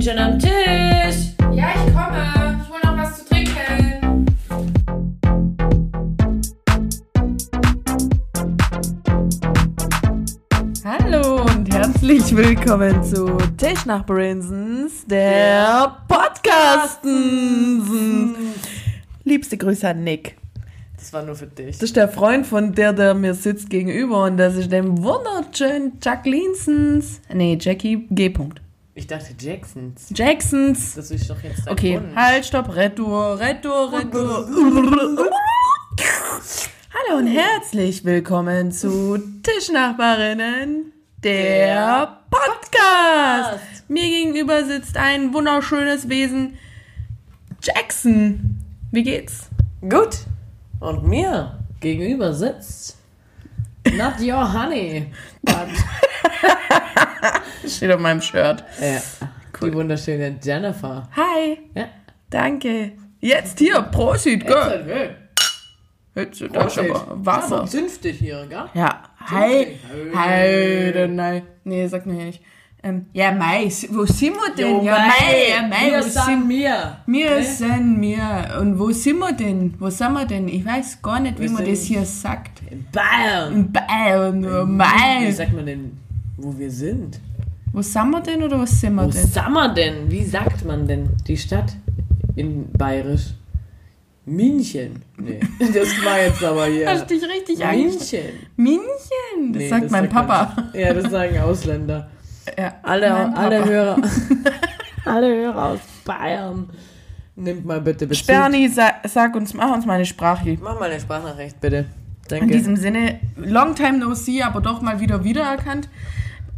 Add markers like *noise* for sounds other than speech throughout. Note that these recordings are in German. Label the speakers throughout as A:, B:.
A: bin schon am Tisch.
B: Ja, ich komme. Ich hol noch was zu trinken.
C: Hallo und herzlich willkommen zu Tischnachbarinsens, der Podcasten. Liebste Grüße an Nick.
A: Das war nur für dich.
C: Das ist der Freund von der, der mir sitzt gegenüber und das ist dem wunderschönen Jacquelinesens. Nee, Jackie G. -Punkt.
A: Ich dachte Jacksons.
C: Jacksons.
A: Das ist doch jetzt dein
C: Okay,
A: Wunsch.
C: halt, stopp, Retour, Retour, Retour. Hallo und herzlich willkommen zu Tischnachbarinnen, der Podcast. Mir gegenüber sitzt ein wunderschönes Wesen, Jackson. Wie geht's?
A: Gut. Und mir gegenüber sitzt Not your honey. *laughs* But, *laughs*
C: Steht auf meinem Shirt.
A: äh, Die wunderschöne Jennifer.
C: Hi,
A: Ja.
C: danke. Jetzt hier, Prosit, gell?
A: Hey,
C: Jetzt, da ist aber Wasser.
A: Zünftig hier, gell?
C: Ja, hi. Hi, nein. Nee, sag mir nicht. Ähm, ja, Mai, wo sind wir denn?
A: Jo,
C: ja, Mai, ja, Mai,
A: wir
C: wo
A: sind mir.
C: wir?
A: Ne?
C: sind wir. Und wo sind wir denn? Wo sind wir denn? Ich weiß gar nicht, wie
A: Wir
C: man das hier sagt.
A: In Bayern.
C: In Bayern, oh
A: Wie
C: Mai.
A: sagt man denn, wo wir sind?
C: Wo sind wir denn oder wo sind wir
A: Wo
C: denn?
A: sind wir denn? Wie sagt man denn die Stadt in Bayerisch? München. Nee, *laughs* das war jetzt aber hier.
C: Hast dich richtig.
A: München.
C: München, das
A: Nee,
C: sagt mein Papa.
A: man- Ja, das sagen Ausländer.
C: Ja,
A: Alle,
C: Papa.
A: alle Hörer. *laughs* alle Hörer aus Bayern. Nimmt mal bitte Bezug.
C: Sperni, sa sag uns, mach uns mal eine Sprache.
A: Mach mal eine Sprachnachricht, bitte.
C: In
A: Danke.
C: diesem Sinne, long time no see, aber doch mal wieder wiedererkannt.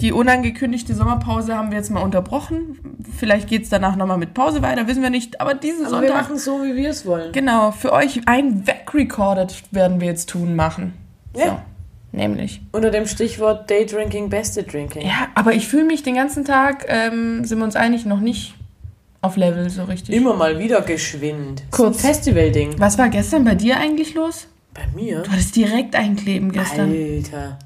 C: Die unangekündigte Sommerpause haben wir jetzt mal unterbrochen. Vielleicht geht es danach nochmal mit Pause weiter, wissen wir nicht. Aber diesen
A: aber wir
C: Sonntag,
A: machen so, wie wir es wollen.
C: genau, für euch ein Wegrecorded werden wir jetzt tun machen.
A: Ja.
C: So, nämlich.
A: Unter dem Stichwort Daydrinking, Beste Drinking.
C: Ja, aber ich fühle mich den ganzen Tag, ähm, sind wir uns eigentlich noch nicht auf Level so richtig.
A: Immer mal wieder geschwind.
C: Kurz.
A: Festival-Ding.
C: Was war gestern bei dir eigentlich los?
A: Bei mir?
C: Du hattest direkt einkleben gestern.
A: Alter.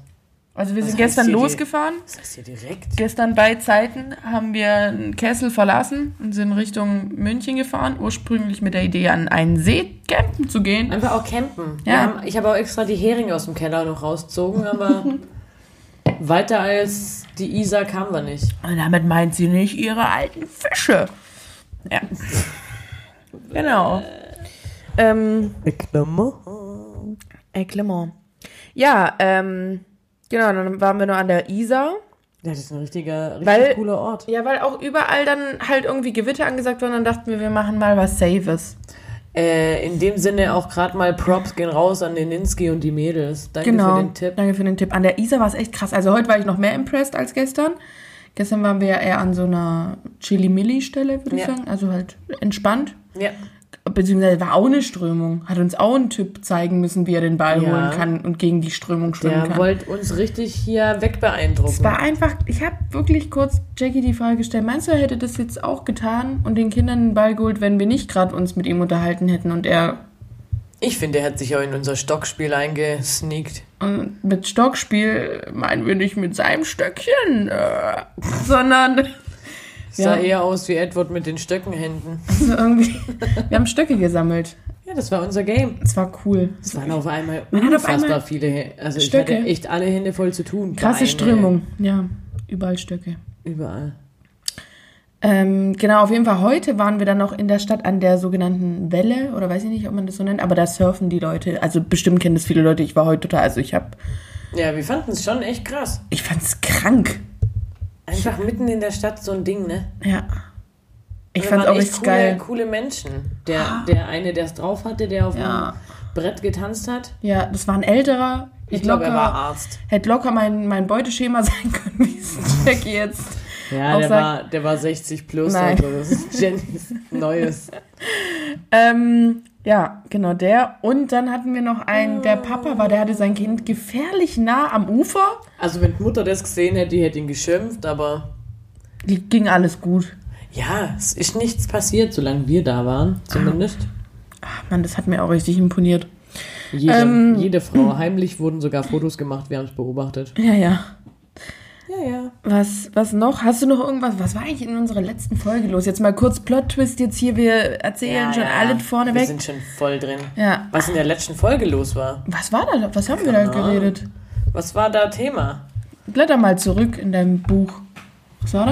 C: Also wir
A: Was
C: sind gestern losgefahren.
A: Was heißt hier direkt?
C: Gestern bei Zeiten haben wir Kessel verlassen und sind Richtung München gefahren, ursprünglich mit der Idee, an einen See campen zu gehen.
A: Einfach auch campen.
C: Ja.
A: Haben, ich habe auch extra die Heringe aus dem Keller noch rausgezogen, aber *laughs* weiter als die Isar kamen wir nicht.
C: Und damit meint sie nicht ihre alten Fische. Ja. *laughs* genau. Ähm, ey, Clement. Ja, ähm, genau, dann waren wir noch an der Isar.
A: Ja, das ist ein richtiger, richtig
C: Weil-
A: cooler Ort.
C: Ja, weil auch überall dann halt irgendwie Gewitter angesagt waren, dann dachten wir, wir machen mal was Safes.
A: Äh, in dem Sinne auch gerade mal Props gehen raus an den Ninski und die Mädels. Danke
C: Genau.
A: für den Tipp.
C: Danke für den Tipp. An der Isar war es echt krass. Also heute war ich noch mehr impressed als gestern. Gestern waren wir ja eher an so einer Chili-Milli-Stelle, würde ich
A: Ja.
C: sagen. Also halt entspannt.
A: Ja.
C: Beziehungsweise war auch eine Strömung. Hat uns auch ein Typ zeigen müssen, wie er den Ball
A: Ja.
C: holen kann und gegen die Strömung schwimmen
A: Der
C: kann.
A: wollte uns richtig hier wegbeeindrucken.
C: Es war einfach, ich habe wirklich kurz Jackie die Frage gestellt, meinst du, er hätte das jetzt auch getan und den Kindern den Ball geholt, wenn wir nicht gerade uns mit ihm unterhalten hätten und er
A: Ich finde, er hat sich auch in unser Stockspiel eingesneakt.
C: Und mit Stockspiel meinen wir nicht mit seinem Stöckchen, äh, sondern
A: Sah
C: Ja.
A: eher aus wie Edward mit den Stöckenhänden. *laughs*
C: so irgendwie. Wir haben Stöcke gesammelt.
A: Ja, das war unser Game.
C: Es war cool.
A: Es waren auf einmal
C: hat auf
A: unfassbar
C: einmal
A: viele Hände. Also
C: Stöcke.
A: ich hatte echt alle Hände voll zu tun.
C: Krasse
A: Beine,
C: Strömung. Ja, überall Stöcke.
A: Überall.
C: Ähm, genau, auf jeden Fall heute waren wir dann noch in der Stadt an der sogenannten Welle, oder weiß ich nicht, ob man das so nennt, aber da surfen die Leute. Also bestimmt kennen das viele Leute. Ich war heute total, also ich habe,
A: Ja, wir fanden es schon echt krass.
C: ich fand's krank.
A: Einfach mitten in der Stadt so ein Ding, ne?
C: Ja. Ich
A: waren
C: auch
A: echt
C: richtig
A: coole,
C: geil.
A: coole Menschen. Der, der eine, der es drauf hatte, der auf
C: Ja.
A: dem Brett getanzt hat.
C: Ja, das war ein älterer.
A: Ich glaube, er war Arzt.
C: Hätte locker mein, mein Beuteschema *laughs* sein können, wie es Jackie jetzt.
A: Ja, der
C: sagt-
A: war, der war 60 plus.
C: Nein.
A: Also das ist Jennys Neues. *laughs*
C: Ähm, ja, genau der. Und dann hatten wir noch einen, der Papa war, der hatte sein Kind gefährlich nah am Ufer.
A: Also wenn die Mutter das gesehen hätte, die hätte ihn geschimpft, aber
C: Ging alles gut.
A: ja, es ist nichts passiert, solange wir da waren, zumindest.
C: Ach Mann, das hat mir auch richtig imponiert.
A: Jede,
C: Ähm,
A: jede Frau. *clears throat* Heimlich wurden sogar Fotos gemacht, wir haben es beobachtet.
C: Ja, ja.
A: Ja, ja.
C: Was, was noch? Hast du noch irgendwas? Was war eigentlich in unserer letzten Folge los? Jetzt mal kurz Plot-Twist jetzt hier. Wir erzählen
A: ja,
C: schon
A: ja.
C: alles vorne
A: Wir sind schon voll drin.
C: Ja.
A: Was in der letzten Folge los war.
C: Was war da? Was haben wir da
A: Ahnung.
C: geredet?
A: Was war da Thema?
C: Blätter mal zurück in deinem Buch. Was war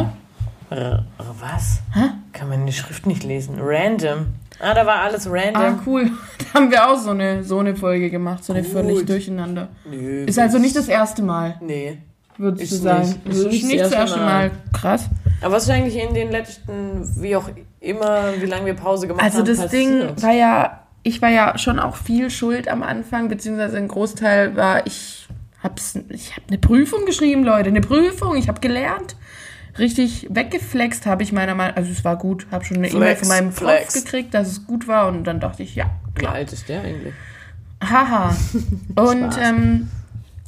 C: da?
A: Äh, was?
C: Hä?
A: Kann man die Schrift nicht lesen. Random. Ah, da war alles
C: Ah,
A: random.
C: cool. *laughs* Da haben wir auch so eine, so eine Folge gemacht. So eine
A: Gut.
C: völlig durcheinander.
A: Nö.
C: Ist also nicht das erste Mal,
A: Nee.
C: Würdest
A: Ist
C: du sagen.
A: nicht. Ist
C: Ist
A: nicht das
C: das
A: erste
C: erste Mal. Krass.
A: Aber was ist eigentlich in den letzten, wie auch immer, wie lange wir Pause gemacht
C: Also
A: haben,
C: das Ding
A: passiert?
C: war ja, ich war ja schon auch viel schuld am Anfang, beziehungsweise ein Großteil war, ich hab's, ich habe eine Prüfung geschrieben, Leute, eine Prüfung, ich habe gelernt. Richtig weggeflext habe ich meiner Meinung, also es war gut, habe schon eine E-Mail von meinem Prof gekriegt, dass es gut war und dann dachte ich, ja,
A: Wie alt ist der eigentlich?
C: haha. *laughs* Und
A: Spaß.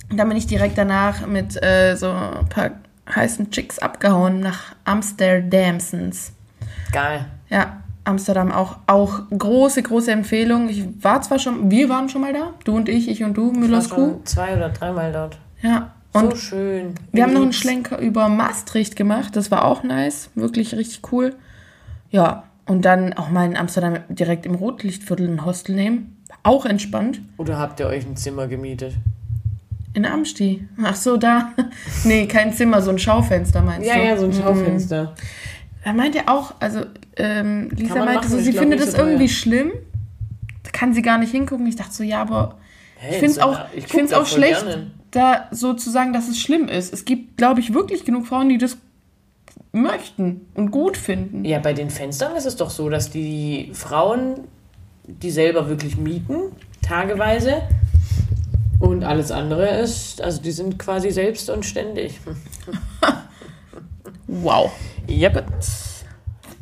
C: Ähm, dann bin ich direkt danach mit äh, so ein paar heißen Chicks abgehauen nach Amsterdamsons.
A: Geil.
C: Ja, Amsterdam auch, auch große, große Empfehlung. Ich war zwar schon, wir waren schon mal da, du und ich, ich und du,
A: Ich war
C: Müllers Kuh.
A: zwei oder dreimal dort.
C: Ja, und
A: so schön.
C: wir haben noch einen. Schlenker über Maastricht gemacht, das war auch nice, wirklich richtig cool. Ja, und dann auch mal in Amsterdam direkt im Rotlichtviertel ein Hostel nehmen, auch entspannt.
A: Oder habt ihr euch ein Zimmer gemietet?
C: In Amsti. Ach so, da. *laughs* nee, kein Zimmer, so ein Schaufenster meinst
A: Ja,
C: du?
A: ja, so ein
C: Mhm.
A: Schaufenster.
C: Da meinte auch, also ähm, Lisa meinte
A: machen,
C: so, sie
A: glaub
C: findet das
A: so
C: irgendwie schlimm. Da kann sie gar nicht hingucken. Ich dachte so, ja, aber
A: Hey,
C: ich finde es auch,
A: ich
C: find's auch schlecht,
A: gerne.
C: da so zu sagen, dass es schlimm ist. Es gibt, glaube ich, wirklich genug Frauen, die das möchten und gut finden.
A: Ja, bei den Fenstern ist es doch so, dass die Frauen die selber wirklich mieten, tageweise. Und alles andere ist, also die sind quasi selbst und ständig. *laughs*
C: Wow.
A: Yep.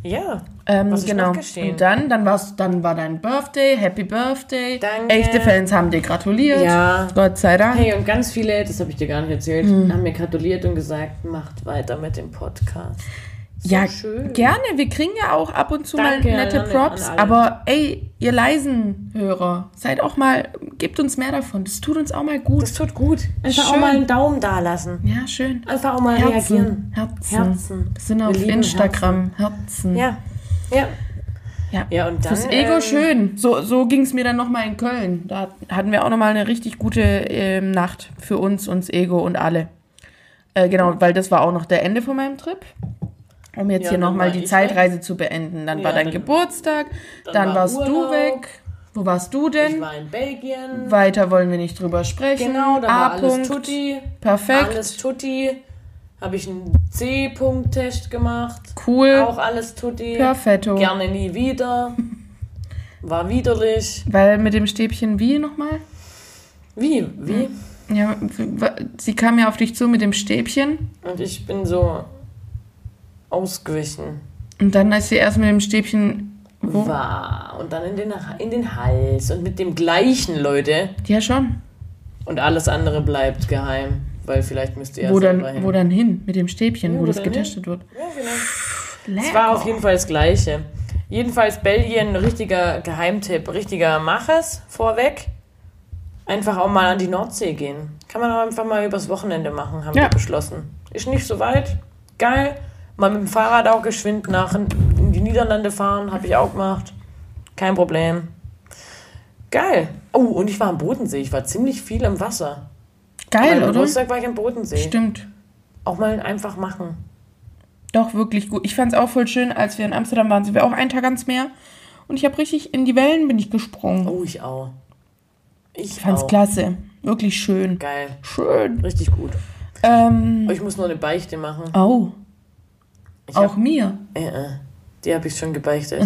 A: Ja.
C: Ähm,
A: Was
C: genau. Und dann, dann, war's, dann war dein Birthday, Happy Birthday.
A: Danke.
C: Echte Fans haben dir gratuliert.
A: Ja.
C: Gott sei Dank.
A: Hey, und ganz viele, das habe ich dir gar nicht erzählt,
C: Hm.
A: haben mir gratuliert und gesagt, macht weiter mit dem Podcast. So
C: ja,
A: schön.
C: gerne. Wir kriegen ja auch ab und zu
A: Danke
C: mal nette Props. Aber ey, ihr leisen Hörer, seid auch mal, gebt uns mehr davon. Das tut uns auch mal gut.
A: Das tut gut. Einfach
C: Schön.
A: auch mal einen Daumen da lassen.
C: ja, schön.
A: Einfach auch mal
C: Herzen.
A: reagieren.
C: Herzen.
A: Herzen.
C: Wir sind
A: Wir
C: auf
A: lieben
C: Instagram. Herzen.
A: Ja. Ja.
C: Ja.
A: Ja, und dann.
C: Das Ego
A: ähm,
C: schön. So, so ging es mir dann nochmal in Köln. Da hatten wir auch nochmal eine richtig gute ähm, Nacht für uns, uns Ego und alle. Äh, genau, weil das war auch noch der Ende von meinem Trip. Um jetzt
A: Ja,
C: hier nochmal die Zeitreise zu beenden. Dann
A: Ja,
C: war dein
A: dann-
C: Geburtstag, dann,
A: dann war
C: warst du
A: Urlaub.
C: weg. Wo warst du denn?
A: Ich war in Belgien.
C: Weiter wollen wir nicht drüber sprechen.
A: Genau, da war alles
C: Punkt.
A: tutti.
C: Perfekt.
A: Alles tutti. Habe ich einen C-Punkt-Test gemacht.
C: Cool.
A: Auch alles tutti.
C: Perfetto.
A: Gerne nie wieder. *laughs* War widerlich.
C: Weil mit dem Stäbchen wie nochmal?
A: Wie? Wie?
C: Ja, sie kam ja auf dich zu mit dem Stäbchen.
A: Und ich bin so ausgewichen.
C: Und dann ist sie erst mit dem Stäbchen. Wo?
A: War. Und dann in den, in den Hals. Und mit dem gleichen, Leute.
C: Ja, schon.
A: Und alles andere bleibt geheim. Weil vielleicht müsst ihr
C: wo, dann,
A: hin.
C: wo dann hin? Mit dem Stäbchen,
A: Ja,
C: wo das
A: dann hin?
C: getestet wird.
A: Ja.
C: Lecker.
A: Es war auf jeden Fall das Gleiche. Jedenfalls Belgien, richtiger Geheimtipp, richtiger Mach es vorweg. Einfach auch mal an die Nordsee gehen. Kann man auch einfach mal übers Wochenende machen, haben
C: Ja.
A: wir beschlossen. Ist nicht so weit. Geil. Mal mit dem Fahrrad auch geschwind nach in die Niederlande fahren, habe ich auch gemacht. Kein Problem. Geil. Oh, und ich war am Bodensee. Ich war ziemlich viel im Wasser.
C: Geil, oder?
A: Geburtstag war ich am Bodensee.
C: Stimmt.
A: Auch mal einfach machen.
C: Doch, wirklich gut. Ich fand es auch voll schön, als wir in Amsterdam waren, sind wir auch einen Tag ans Meer. Und ich habe richtig in die Wellen bin ich gesprungen.
A: Oh, ich auch. Ich
C: ich fand's
A: auch.
C: klasse. Wirklich schön.
A: Geil.
C: Schön.
A: Richtig gut.
C: Ähm,
A: Oh, ich muss nur eine Beichte machen.
C: oh,
A: Ich
C: auch
A: hab,
C: mir.
A: äh, die habe ich schon gebeichtet.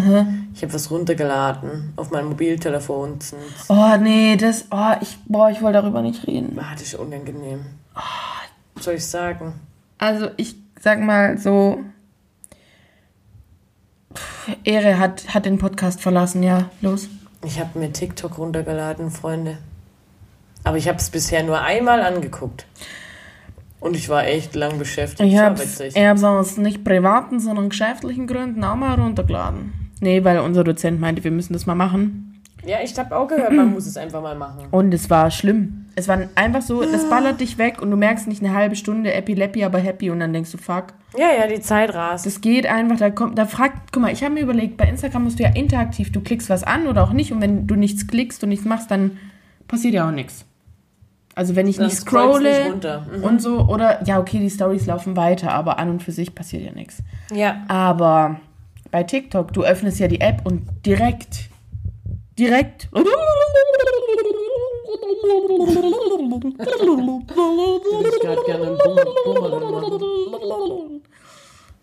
A: Ich habe was runtergeladen auf mein Mobiltelefon.
C: Oh, nee, das. Oh, ich, boah, ich wollte darüber nicht reden.
A: ah, das ist unangenehm. Was soll ich sagen?
C: Also, ich sag mal so. Ehre hat, hat den Podcast verlassen, ja. Los.
A: Ich habe mir TikTok runtergeladen, Freunde. Aber ich habe es bisher nur einmal angeguckt. Und ich war echt lang beschäftigt.
C: Ich hab's, ich hab's aus nicht privaten, sondern geschäftlichen Gründen auch mal runtergeladen. Nee, weil unser Dozent meinte, wir müssen das mal machen.
A: Ja, ich habe auch gehört, man muss es einfach mal machen.
C: Und es war schlimm. Es war einfach so, das ballert dich weg und du merkst nicht eine halbe Stunde Epilepsie, aber happy und dann denkst du, fuck.
A: Ja, ja, die Zeit rast.
C: Das geht einfach, da kommt, da fragt, guck mal, ich habe mir überlegt, bei Instagram musst du ja interaktiv, du klickst was an oder auch nicht und wenn du nichts klickst und nichts machst, dann passiert ja auch nichts. Also wenn ich
A: Dann
C: nicht scrolle
A: nicht runter. Mhm.
C: und so, oder, ja, okay, die Stories laufen weiter, aber an und für sich passiert ja nichts.
A: Ja.
C: Aber bei TikTok, du öffnest ja die App und direkt, direkt.
A: Ich gerade gerne einen Bumm-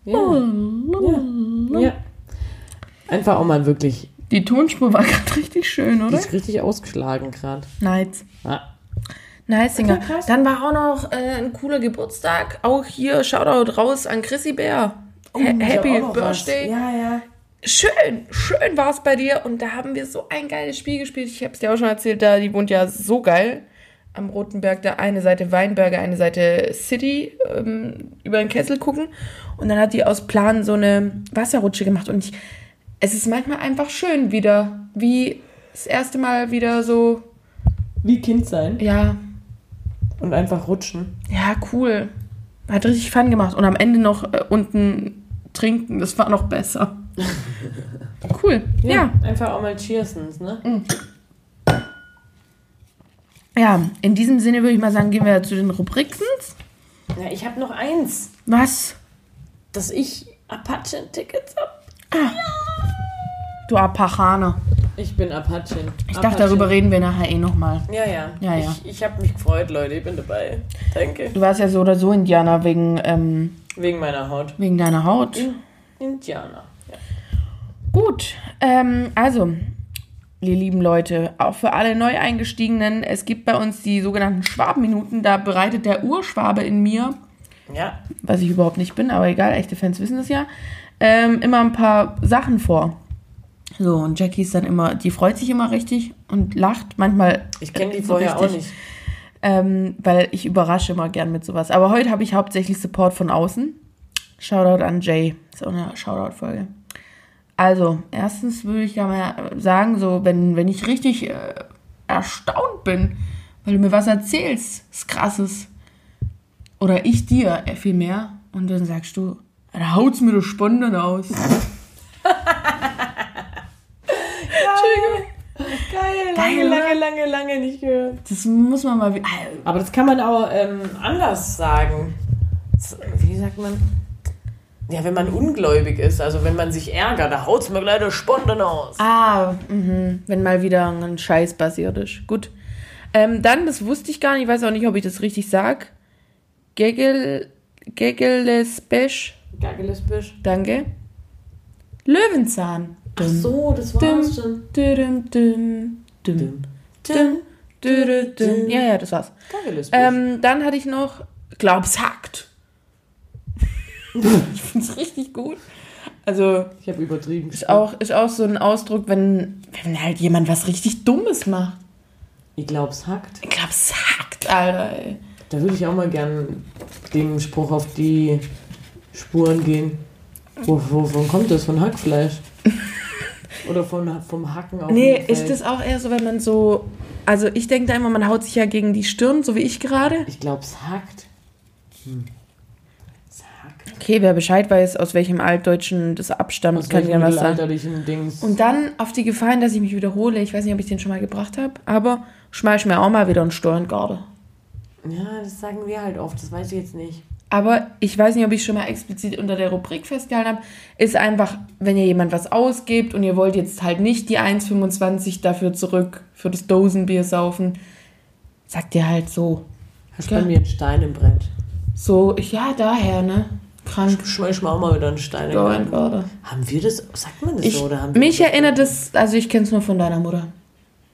A: Bumm- Ja. ja. Einfach auch mal wirklich.
C: Die Tonspur war *laughs* gerade richtig schön,
A: Die
C: oder?
A: ist richtig ausgeschlagen gerade.
C: Nice.
A: Ah.
C: Nice, Singer.
A: Okay.
C: Dann war auch noch äh, ein cooler Geburtstag. Auch hier, Shoutout raus an Chrissy Bär. Ha Happy Birthday.
A: Ja, ja.
C: Schön, schön war es bei dir. Und da haben wir so ein geiles Spiel gespielt. Ich habe es dir auch schon erzählt, da die wohnt ja so geil am Rotenberg. Da eine Seite Weinberge, eine Seite City ähm, über den Kessel gucken. Und dann hat die aus Plan so eine Wasserrutsche gemacht. Und ich, es ist manchmal einfach schön wieder, wie das erste Mal wieder so,
A: Wie Kind sein
C: ja,
A: und einfach rutschen.
C: ja, cool. Hat richtig Fun gemacht. Und am Ende noch äh, unten trinken, das war noch besser. *laughs* cool, ja.
A: Einfach auch mal cheersens, ne?
C: Ja, in diesem Sinne würde ich mal sagen, gehen wir zu den Rubriksens.
A: Ja, ich habe noch eins,
C: Was?
A: dass ich Apache-Tickets hab.
C: Du Apachaner.
A: Ich bin Apache.
C: Ich dachte, darüber reden wir nachher eh nochmal.
A: Ja, ja.
C: Ja, ja.
A: Ich, ich habe mich gefreut, Leute. Ich bin dabei. Danke.
C: Du warst ja so oder so Indianer wegen, ähm,
A: Wegen meiner Haut.
C: wegen deiner Haut.
A: In, Indianer. Ja.
C: Gut, ähm, also, ihr lieben Leute, auch für alle Neueingestiegenen, es gibt bei uns die sogenannten Schwabenminuten. Da bereitet der Urschwabe in mir
A: ja.
C: was ich überhaupt nicht bin, aber egal, echte Fans wissen das ja, ähm, immer ein paar Sachen vor. So, und Jackie ist dann immer, die freut sich immer richtig und lacht, manchmal.
A: Ich kenne die
C: so
A: vorher auch
C: richtig,
A: nicht.
C: Ähm, weil ich überrasche immer gern mit sowas. Aber heute habe ich hauptsächlich Support von außen. Shoutout an Jay. Ist auch eine Shoutout-Folge. Also, erstens würde ich da mal sagen, so, wenn, wenn ich richtig äh, erstaunt bin, weil du mir was erzählst, ist krasses. Oder ich dir äh, viel mehr. Und dann sagst du, da haut's mir doch spannend aus.
A: Geil.
C: Geil,
A: Lange, lange, lange, lange nicht gehört.
C: Das muss man mal. wie-
A: Aber das kann man auch ähm, anders sagen. Wie sagt man? Ja, wenn man ungläubig ist, also wenn man sich ärgert, da haut's mir gleich der Sponden aus.
C: Ah, mhm. wenn mal wieder ein Scheiß passiert ist. Gut. Ähm, dann, das wusste ich gar nicht, ich weiß auch nicht, ob ich das richtig sag. Gegel, Gegelespesch,
A: Gaggelesbisch.
C: danke. Löwenzahn.
A: Ach so, das war's schon.
C: düm, düm, düm, düm, düm, düm. Ja, ja, das war's. Ähm, dann hatte ich noch, glaub's hackt. *laughs* ich find's richtig gut. Also,
A: ich habe übertrieben.
C: ist auch, ist auch so ein Ausdruck, wenn, wenn halt jemand was richtig Dummes macht.
A: Ich glaub's hackt.
C: Ich glaub, es hackt, Alter, ey.
A: Da würde ich auch mal gern dem Spruch auf die Spuren gehen. Wo, wovon kommt das? Von Hackfleisch? *laughs* Oder von, vom Hacken auf
C: Nee, ist das auch eher so, wenn man so. Also, ich denke da immer, man haut sich ja gegen die Stirn, so wie ich gerade.
A: Ich glaube, es hackt. Hm. Es hackt.
C: Okay, wer Bescheid weiß, aus welchem Altdeutschen das abstammt,
A: Aus
C: kann ja was sagen.
A: Dings.
C: Und dann auf die Gefahr hin, dass ich mich wiederhole, ich weiß nicht, ob ich den schon mal gebracht habe, aber schmeiß mir auch mal wieder einen Steuerngarde.
A: ja, das sagen wir halt oft, das weiß ich jetzt nicht.
C: Aber ich weiß nicht, ob ich schon mal explizit unter der Rubrik festgehalten habe. Ist einfach, wenn ihr jemand was ausgebt und ihr wollt jetzt halt nicht die 1,25 dafür zurück für das Dosenbier saufen, sagt ihr halt so.
A: Hast
C: Ja.
A: bei mir einen Stein im Brett.
C: So, ich, ja, daher, ne? Krank.
A: Schmeiß mir auch mal wieder einen Stein im Brett. Haben wir das, sagt man das
C: Ich,
A: so? Oder haben wir
C: mich
A: das
C: erinnert es, also ich kenne es nur von deiner Mutter.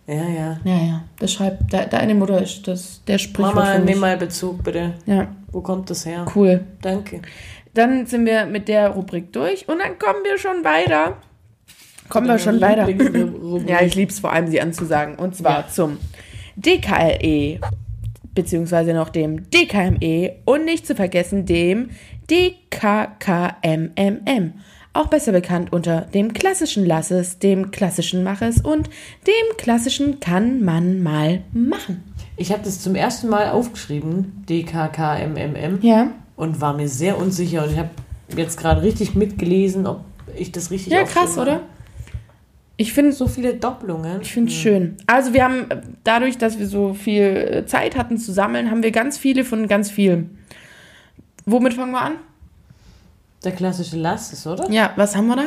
A: Ja, ja.
C: Ja, ja. Das schreibt, de, deine Mutter ist das, der Sprichwort
A: Mama, nimm mal Bezug, bitte.
C: Ja,
A: Wo kommt das her?
C: cool.
A: Danke.
C: Dann sind wir mit der Rubrik durch und dann kommen wir schon weiter. Kommen wir schon weiter. Ja, ich liebe es vor allem, sie anzusagen. Und zwar
A: Ja.
C: zum DKLE, beziehungsweise noch dem DKME und nicht zu vergessen dem DKKMMM. Auch besser bekannt unter dem klassischen Lasses, dem klassischen Maches und dem klassischen kann man mal machen.
A: Ich habe das zum ersten Mal aufgeschrieben, DKKMMM,
C: Ja.
A: und war mir sehr unsicher. Und ich habe jetzt gerade richtig mitgelesen, ob ich das richtig
C: Ja,
A: aufgeschrieben
C: krass,
A: habe.
C: oder? Ich finde
A: So viele Doppelungen.
C: Ich finde es schön. Also wir haben, äh, dadurch, dass wir so viel äh, Zeit hatten zu sammeln, haben wir ganz viele von ganz vielen. Womit fangen wir an?
A: Der klassische Lasses, oder?
C: Ja, was haben wir da?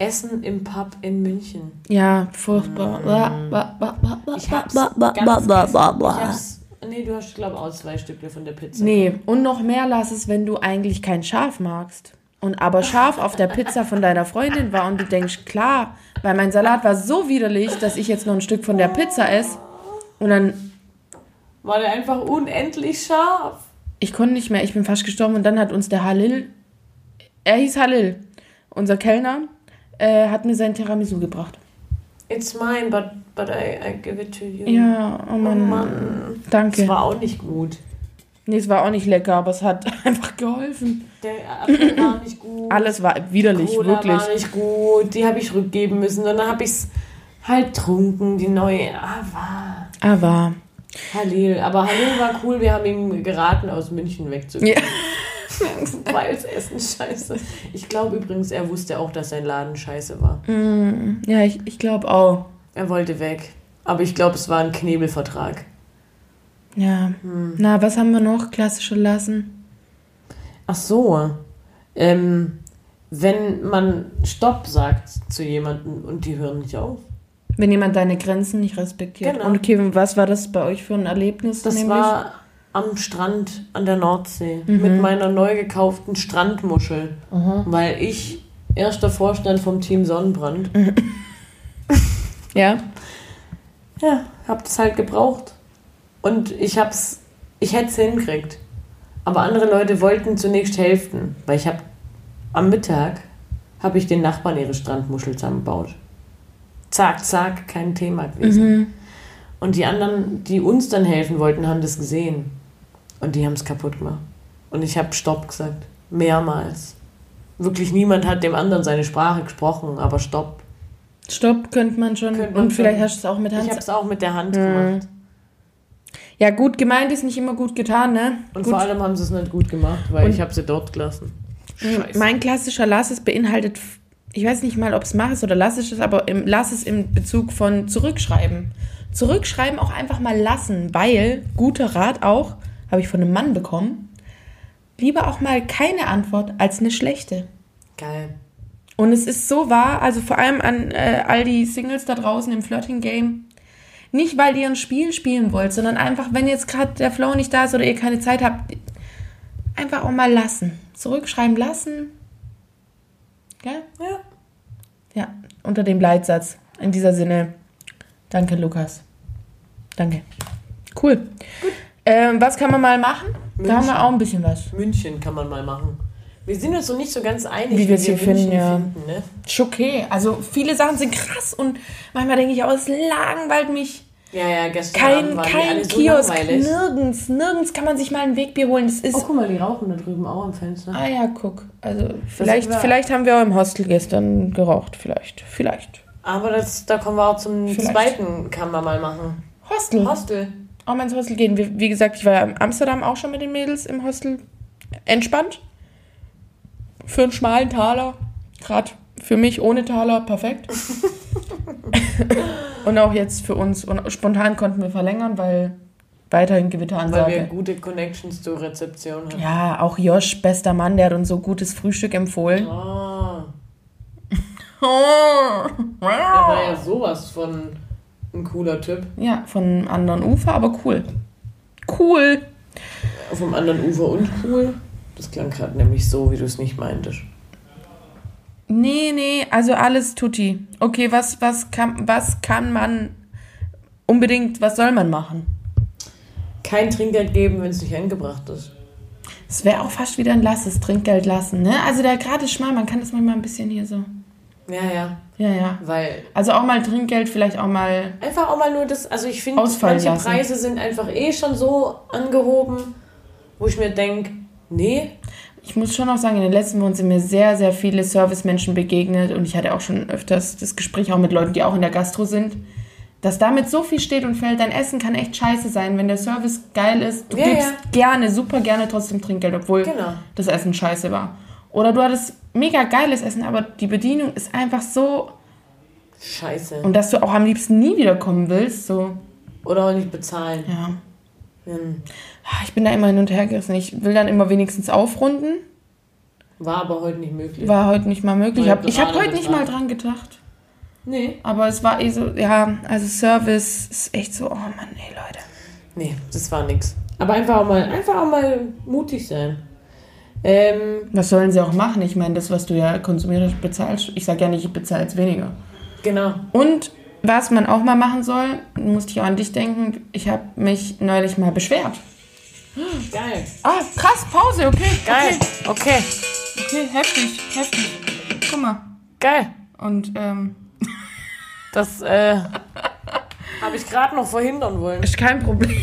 A: Essen im Pub in München.
C: Ja, furchtbar. Ba, ba, ba, ba, ba,
A: Ich hab's ganz
C: ba,
A: Ich hab's, nee, du hast, glaube ich, auch zwei Stücke von der Pizza.
C: Nee, und noch mehr lass es, wenn du eigentlich kein Schaf magst. Und aber scharf auf der Pizza von deiner Freundin war und du denkst, klar, weil mein Salat war so widerlich, dass ich jetzt noch ein Stück von der Pizza esse. Und dann
A: War der einfach unendlich scharf.
C: ich konnte nicht mehr, ich bin fast gestorben und dann hat uns der Halil, er hieß Halil, unser Kellner, äh, hat mir sein Tiramisu gebracht.
A: It's mine, but, but I, I give it to you.
C: Ja, oh
A: Oh
C: Mann,
A: Mann.
C: danke.
A: Das war auch nicht gut.
C: nee, es war auch nicht lecker, aber es hat *laughs* einfach geholfen.
A: Der Apfel war *laughs* nicht gut.
C: Alles war widerlich,
A: Cola
C: wirklich.
A: war nicht gut. Die habe ich rückgeben müssen. Und dann habe ich es halt trunken, die neue. Ah, war.
C: Aber,
A: Halil. Aber Halil war cool. Wir haben ihm geraten, aus München wegzugehen.
C: ja.
A: Weil das Essen scheiße. Ich glaube übrigens, er wusste auch, dass sein Laden scheiße war.
C: ja, ich, ich glaube auch.
A: Er wollte weg. Aber ich glaube, es war ein Knebelvertrag.
C: Ja.
A: Hm.
C: Na, was haben wir noch? Klassische Lassen.
A: Ach so. Ähm, wenn man Stopp sagt zu jemandem und die hören nicht auf.
C: Wenn jemand deine Grenzen nicht respektiert.
A: Genau.
C: Und okay, was war das bei euch für ein Erlebnis?
A: Das
C: nämlich?
A: war am Strand an der Nordsee mit meiner neu gekauften Strandmuschel, weil ich erster Vorstand vom Team Sonnenbrand. *laughs*
C: Ja.
A: Ja, hab das halt gebraucht und ich hab's, ich hätte es hingekriegt. Aber andere Leute wollten zunächst helfen, weil ich hab am Mittag habe ich den Nachbarn ihre Strandmuschel zusammengebaut. Zack, zack, kein Thema gewesen. Und die anderen, die uns dann helfen wollten, haben das gesehen. Und die haben es kaputt gemacht. Und ich habe Stopp gesagt. Mehrmals. Wirklich niemand hat dem anderen seine Sprache gesprochen, aber Stopp.
C: Stopp, könnte man schon.
A: Könnte man
C: und vielleicht
A: schon.
C: hast du es auch mit
A: Ich
C: Hand.
A: habe es auch mit der Hand gemacht.
C: Ja, gut gemeint ist nicht immer gut getan, ne?
A: Und
C: gut.
A: vor allem haben sie es nicht gut gemacht, weil
C: Und-
A: ich habe sie dort gelassen. Scheiße.
C: Mein klassischer Lass es beinhaltet, ich weiß nicht mal, ob es mach es oder lass es, aber im, lass es im Bezug von zurückschreiben. Zurückschreiben auch einfach mal lassen, weil, guter Rat auch, habe ich von einem Mann bekommen, lieber auch mal keine Antwort als eine schlechte.
A: Geil.
C: Und es ist so wahr, also vor allem an äh, all die Singles da draußen im Flirting-Game. Nicht, weil ihr ein Spiel spielen wollt, sondern einfach, wenn jetzt gerade der Flow nicht da ist oder ihr keine Zeit habt, einfach auch mal lassen. Zurückschreiben lassen. Gell?
A: Ja.
C: Ja, unter dem Leitsatz. In dieser Sinne, danke, Lukas. Danke. Cool. Ähm, was kann man mal machen? Da haben wir
A: München.
C: auch ein bisschen was.
A: München kann man mal machen. Wir sind uns noch nicht so ganz einig,
C: Wie wir es hier
A: München
C: finden, ja.
A: finden, ne?
C: Ist okay. Also viele Sachen sind krass und manchmal denke ich auch, es langweilt mich.
A: Ja, ja, gestern
C: Kein,
A: waren
C: kein
A: so
C: Kiosk,
A: langweilig.
C: nirgends, nirgends kann man sich mal ein Wegbier holen. Das ist.
A: Oh, guck mal, die rauchen da drüben auch am Fenster.
C: Ah ja, guck. Also vielleicht, vielleicht haben wir auch im Hostel gestern geraucht. Vielleicht. Vielleicht.
A: Aber das, da kommen wir auch zum
C: Vielleicht.
A: zweiten, kann man mal machen.
C: Hostel.
A: Hostel.
C: Auch mal ins Hostel gehen. Wie, wie gesagt, ich war ja in Amsterdam auch schon mit den Mädels im Hostel. Entspannt. Für einen schmalen Taler. Gerade für mich ohne Taler perfekt. *laughs* Und auch jetzt für uns. Und spontan konnten wir verlängern, weil weiterhin
A: Weil wir
C: Gewitteransage.
A: gute Connections zur Rezeption haben.
C: Ja, auch Josh, bester Mann, der hat uns so gutes Frühstück empfohlen.
A: Ah, *laughs* er war ja sowas von ein cooler Typ.
C: Ja, von einem anderen Ufer, aber cool. Cool.
A: Dem anderen Ufer und cool. Das klang gerade nämlich so, wie du es nicht meintest.
C: Nee, nee, also alles tutti. Okay, was, was, kann, was kann man unbedingt, was soll man machen?
A: Kein Trinkgeld geben, wenn es nicht angebracht ist.
C: Es wäre auch fast wieder ein lasses Trinkgeld lassen, ne? Also der gerade schmal, man kann das manchmal ein bisschen hier so.
A: Ja, ja.
C: Ja, ja.
A: Weil
C: Also auch mal Trinkgeld, vielleicht auch mal.
A: einfach auch mal nur das, also ich finde, manche
C: lassen.
A: Preise sind einfach eh schon so angehoben, wo ich mir denke, nee,
C: Ich muss schon auch sagen, in den letzten Monaten sind mir sehr, sehr viele Servicemenschen begegnet und ich hatte auch schon öfters das Gespräch auch mit Leuten, die auch in der Gastro sind. Dass damit so viel steht und fällt, dein Essen kann echt scheiße sein. Wenn der Service geil ist, du
A: Ja,
C: gibst
A: ja.
C: gerne, super gerne trotzdem Trinkgeld, obwohl
A: Genau.
C: das Essen scheiße war. Oder du hattest mega geiles Essen, aber die Bedienung ist einfach so.
A: Scheiße.
C: Und dass du auch am liebsten nie wiederkommen willst, so.
A: Oder auch nicht bezahlen.
C: Ja.
A: Hm.
C: Ah, Ich bin da immer hin und her gerissen. Ich will dann immer wenigstens aufrunden.
A: War aber heute nicht möglich.
C: War heute nicht mal möglich. Ich
A: Weil
C: habe ich hab heute nicht mal dran gedacht.
A: Nee.
C: Aber es war eh so, ja, also Service ist echt so, oh Mann, ey Leute.
A: Nee, das war nix. Aber einfach auch mal, einfach auch mal mutig sein. Ähm,
C: Was sollen sie auch machen? Ich meine, das, was du ja konsumierst, bezahlst. Ich sage ja nicht, ich bezahle jetzt weniger.
A: genau.
C: Und was man auch mal machen soll, musste ich auch an dich denken, ich habe mich neulich mal beschwert. *gasps*
A: Geil.
C: Ah, krass, Pause, okay.
A: Geil.
C: Okay,
A: Okay.
C: okay heftig, heftig. Guck mal.
A: Geil.
C: Und, ähm,
A: Das äh, *laughs* habe ich gerade noch verhindern wollen.
C: ist kein Problem.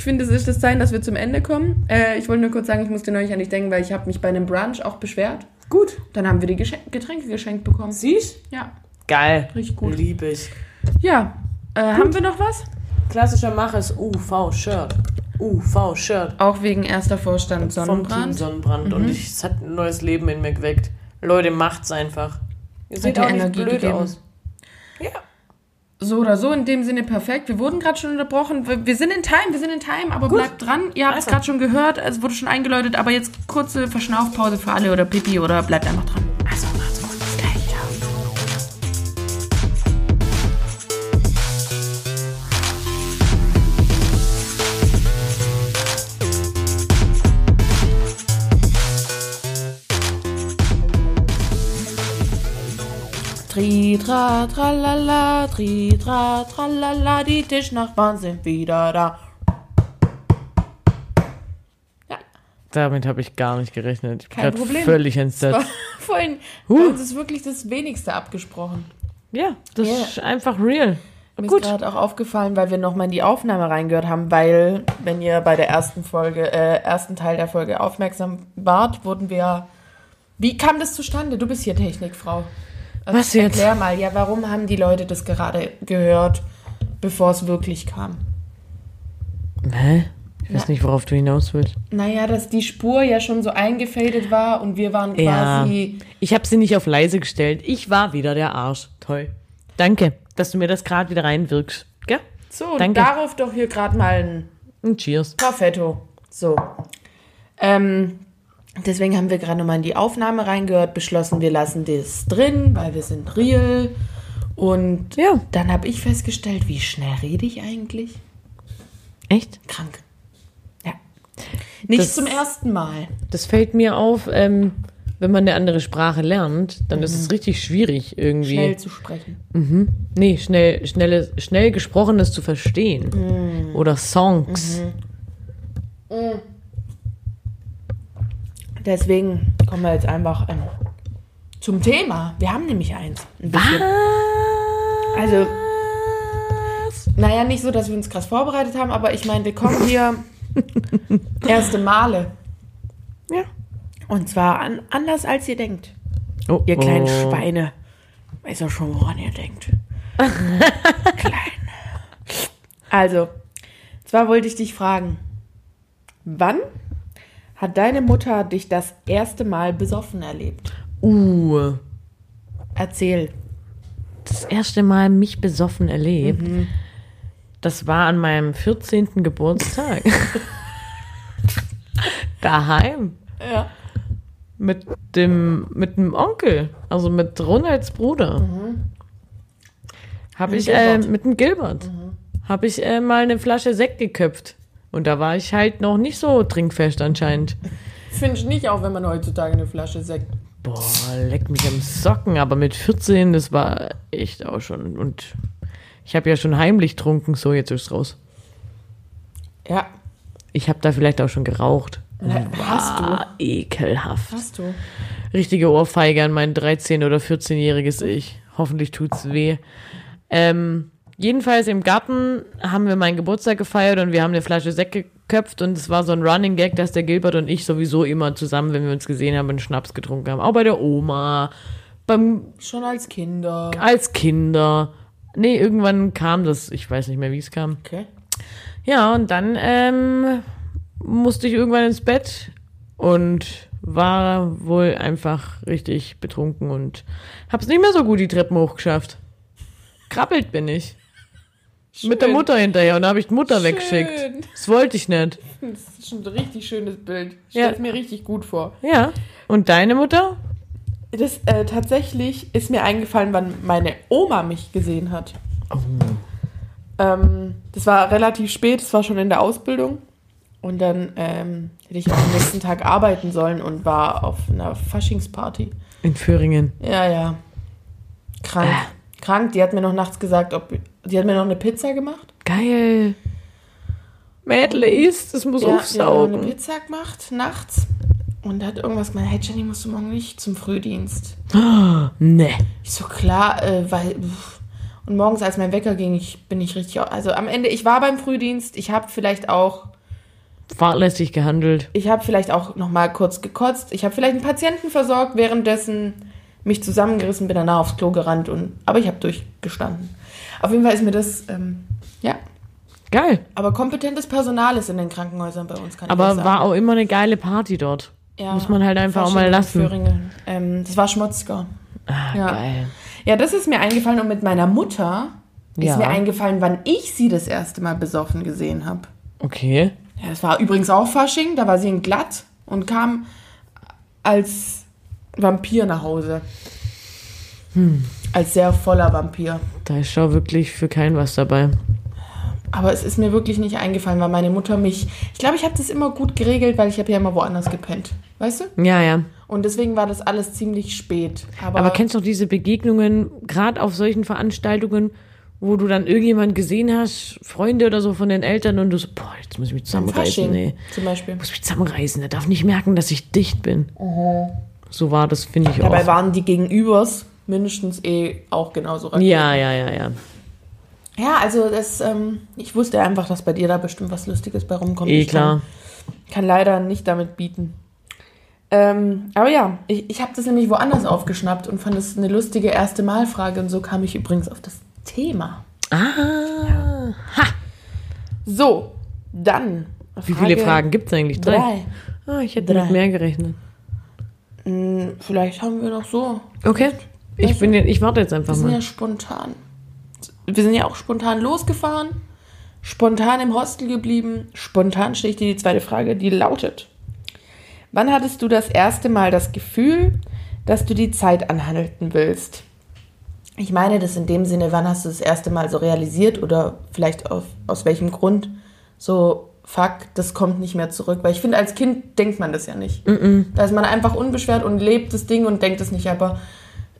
C: Ich finde, es ist das Zeichen, dass wir zum Ende kommen. Äh, ich wollte nur kurz sagen, ich musste neulich an dich denken, weil ich habe mich bei einem Brunch auch beschwert.
A: Gut.
C: Dann haben wir die Geschen Getränke geschenkt bekommen.
A: Siehst?
C: Ja,
A: Geil.
C: Richtig gut.
A: Lieb ich.
C: ja. Äh, haben wir noch was?
A: Klassischer Mach ist UV-Shirt. UV-Shirt.
C: Auch wegen erster Vorstand
A: Vom Team
C: Sonnenbrand.
A: Sonnenbrand. Und ich, es hat ein neues Leben in mir geweckt. Leute, macht's einfach. Ihr seht auch nicht
C: Energie
A: blöd
C: gegeben.
A: aus. Ja.
C: So oder so, in dem Sinne perfekt. Wir wurden gerade schon unterbrochen. Wir, wir sind in Time, wir sind in Time, aber
A: Gut.
C: bleibt dran. Ihr habt es
A: Also.
C: gerade schon gehört, es wurde schon eingeläutet, aber jetzt kurze Verschnaufpause für alle oder Pipi oder bleibt einfach dran. Tri, tra, tralala, tri, tra, tralala, die Tischnachbarn sind wieder da.
A: Damit habe ich gar nicht gerechnet. Ich bin
C: Kein Problem.
A: völlig entsetzt. *laughs*
C: Vorhin,
A: Huh.
C: uns ist wirklich das Wenigste abgesprochen.
A: Ja, das
C: Ja.
A: ist einfach real.
C: Mir
A: Gut.
C: ist gerade auch aufgefallen, weil wir nochmal in die Aufnahme reingehört haben, weil, wenn ihr bei der ersten Folge, äh, ersten Teil der Folge aufmerksam wart, wurden wir. Wie kam das zustande? Du bist hier Technikfrau. Also
A: Was jetzt?
C: Erklär mal, ja, warum haben die Leute das gerade gehört, bevor es wirklich kam?
A: Hä? Ich weiß
C: Na.
A: nicht, worauf du hinaus willst.
C: Naja, dass die Spur ja schon so eingefadet war und wir waren
A: Ja.
C: quasi.
A: Ich habe sie nicht auf leise gestellt. Ich war wieder der Arsch. Toll. Danke, dass du mir das gerade wieder reinwirkst. Gell?
C: So, und
A: Danke.
C: darauf doch hier gerade mal ein
A: Und cheers.
C: Perfetto. So. Ähm, deswegen haben wir gerade nochmal in die Aufnahme reingehört, beschlossen, wir lassen das drin, weil wir sind real. Und
A: Ja.
C: dann habe ich festgestellt, wie schnell rede ich eigentlich?
A: Echt?
C: Krank. Ja. Nicht
A: Das-
C: zum ersten Mal.
A: Das fällt mir auf, ähm, wenn man eine andere Sprache lernt, dann ist es richtig schwierig irgendwie.
C: Schnell zu sprechen.
A: Nee, schnell, schnelles, schnell gesprochenes zu verstehen. Oder Songs.
C: Deswegen kommen wir jetzt einfach ähm, zum Thema. Wir haben nämlich eins. Ein bisschen. Also, naja, nicht so, dass wir uns krass vorbereitet haben, aber ich meine, wir kommen hier *laughs* erste Male.
A: Ja.
C: Und zwar an, anders als ihr denkt.
A: Oh,
C: Ihr kleinen
A: oh.
C: Schweine. Weiß auch schon, woran ihr denkt. *laughs* Klein. Also, zwar wollte ich dich fragen, wann hat deine Mutter dich das erste Mal besoffen erlebt?
A: Uh,
C: Erzähl.
A: das erste Mal mich besoffen erlebt. Das war an meinem 14. Geburtstag. *laughs* Daheim.
C: Ja.
A: Mit dem, mit dem Onkel, also mit Ronalds Bruder. Habe
C: Mit
A: ich äh, mit dem Gilbert. Habe ich äh, mal eine Flasche Sekt geköpft. Und da war ich halt noch nicht so trinkfest anscheinend.
C: Finde ich nicht, auch wenn man heutzutage eine Flasche Sekt.
A: Boah, leck mich am Socken, aber mit 14, das war echt auch schon. Und ich habe ja schon heimlich trunken, so jetzt ist raus.
C: Ja,
A: Ich habe da vielleicht auch schon geraucht.
C: hast du.
A: Ekelhaft.
C: Hast du.
A: Richtige Ohrfeige an mein 13- oder 14-jähriges Ich. Hoffentlich tut's weh. Ähm, jedenfalls im Garten haben wir meinen Geburtstag gefeiert und wir haben eine Flasche Sekt geköpft und es war so ein Running Gag, dass der Gilbert und ich sowieso immer zusammen, wenn wir uns gesehen haben, einen Schnaps getrunken haben. Auch bei der Oma, beim
C: Schon als Kinder.
A: als Kinder, Nee, irgendwann kam das. Ich weiß nicht mehr, wie es kam.
C: Okay.
A: Ja, und dann ähm, musste ich irgendwann ins Bett und war wohl einfach richtig betrunken und hab's nicht mehr so gut die Treppen hochgeschafft. Krabbelt bin ich. Mit der
C: Schön.
A: Mutter hinterher und da habe ich die Mutter
C: Schön.
A: weggeschickt. Das wollte ich nicht.
C: Das ist schon ein richtig schönes Bild. Ich
A: Ja.
C: mir richtig gut vor.
A: Ja. Und deine Mutter?
C: Das äh, tatsächlich ist mir eingefallen, wann meine Oma mich gesehen hat. Ähm, das war relativ spät, das war schon in der Ausbildung. Und dann ähm, hätte ich am nächsten Tag arbeiten sollen und war auf einer Faschingsparty.
A: In Föhringen.
C: Ja, ja. Krank. Krank. Die hat mir noch nachts gesagt, ob. Die hat mir noch eine Pizza gemacht.
A: Geil. Mädle isst, es muss
C: Ja, die hat mir
A: aufsaugen.
C: eine Pizza gemacht, nachts. Und hat irgendwas gemeint, hey Jenny, musst du morgen nicht zum Frühdienst? *gasps*
A: Nee.
C: Ich so, klar, äh, weil. pff. Und morgens, als mein Wecker ging, ich, bin ich richtig. Also am Ende, ich war beim Frühdienst, ich habe vielleicht auch.
A: Fahrlässig gehandelt.
C: Ich habe vielleicht auch noch mal kurz gekotzt. Ich habe vielleicht einen Patienten versorgt, währenddessen mich zusammengerissen, bin danach aufs Klo gerannt. Und, aber ich habe durchgestanden. Auf jeden Fall ist mir das, ähm, ja.
A: Geil.
C: Aber kompetentes Personal ist in den Krankenhäusern bei uns, kann ich
A: Aber
C: euch sagen.
A: war auch immer eine geile Party dort.
C: Ja,
A: muss man halt einfach auch mal lassen.
C: Ähm, das war Schmutzger.
A: Ah,
C: Ja.
A: geil.
C: Ja, das ist mir eingefallen und mit meiner Mutter
A: Ja.
C: ist mir eingefallen, wann ich sie das erste Mal besoffen gesehen habe.
A: Okay.
C: Ja, das war übrigens auch Fasching, da war sie in glatt und kam als Vampir nach Hause. Als sehr voller Vampir.
A: Da ist schon wirklich für kein was dabei.
C: Aber es ist mir wirklich nicht eingefallen, weil meine Mutter mich. Ich glaube, ich habe das immer gut geregelt, weil ich habe ja immer woanders gepennt. Weißt du?
A: Ja, ja.
C: Und deswegen war das alles ziemlich spät. Aber,
A: Aber kennst du diese Begegnungen, gerade auf solchen Veranstaltungen, wo du dann irgendjemand gesehen hast, Freunde oder so von den Eltern und du so, boah, jetzt muss ich mich zusammenreißen, nee.
C: zum Beispiel.
A: muss mich zusammenreißen, der darf nicht merken, dass ich dicht bin. So war das, finde ich
C: Dabei
A: auch.
C: waren die Gegenübers mindestens eh auch genauso Raketen.
A: Ja, ja, ja, ja.
C: Ja, also das, ähm, ich wusste einfach, dass bei dir da bestimmt was Lustiges bei rumkommt.
A: Eh
C: Ich kann-
A: klar.
C: Kann leider nicht damit bieten. Ähm, aber ja, ich, ich habe das nämlich woanders aufgeschnappt und fand es eine lustige erste Malfrage und so kam ich übrigens auf das Thema.
A: Ah.
C: So, dann.
A: Wie viele Fragen gibt es eigentlich? Drei.
C: Drei.
A: Ah, ich hätte
C: Drei.
A: mit mehr gerechnet.
C: Hm, vielleicht haben wir noch so.
A: Okay. Ich, bin, jetzt- ich warte jetzt
C: Wir
A: einfach
C: sind ja
A: mal.
C: spontan. Wir sind ja auch spontan losgefahren, spontan im Hostel geblieben. Spontan stelle ich dir die zweite Frage, die lautet: Wann hattest du das erste Mal das Gefühl, dass du die Zeit anhalten willst? Ich meine das in dem Sinne, wann hast du das erste Mal so realisiert oder vielleicht auf, aus welchem Grund so, fuck, das kommt nicht mehr zurück. Weil ich finde, als Kind denkt man das ja nicht. Da ist man einfach unbeschwert und lebt das Ding und denkt es nicht. Aber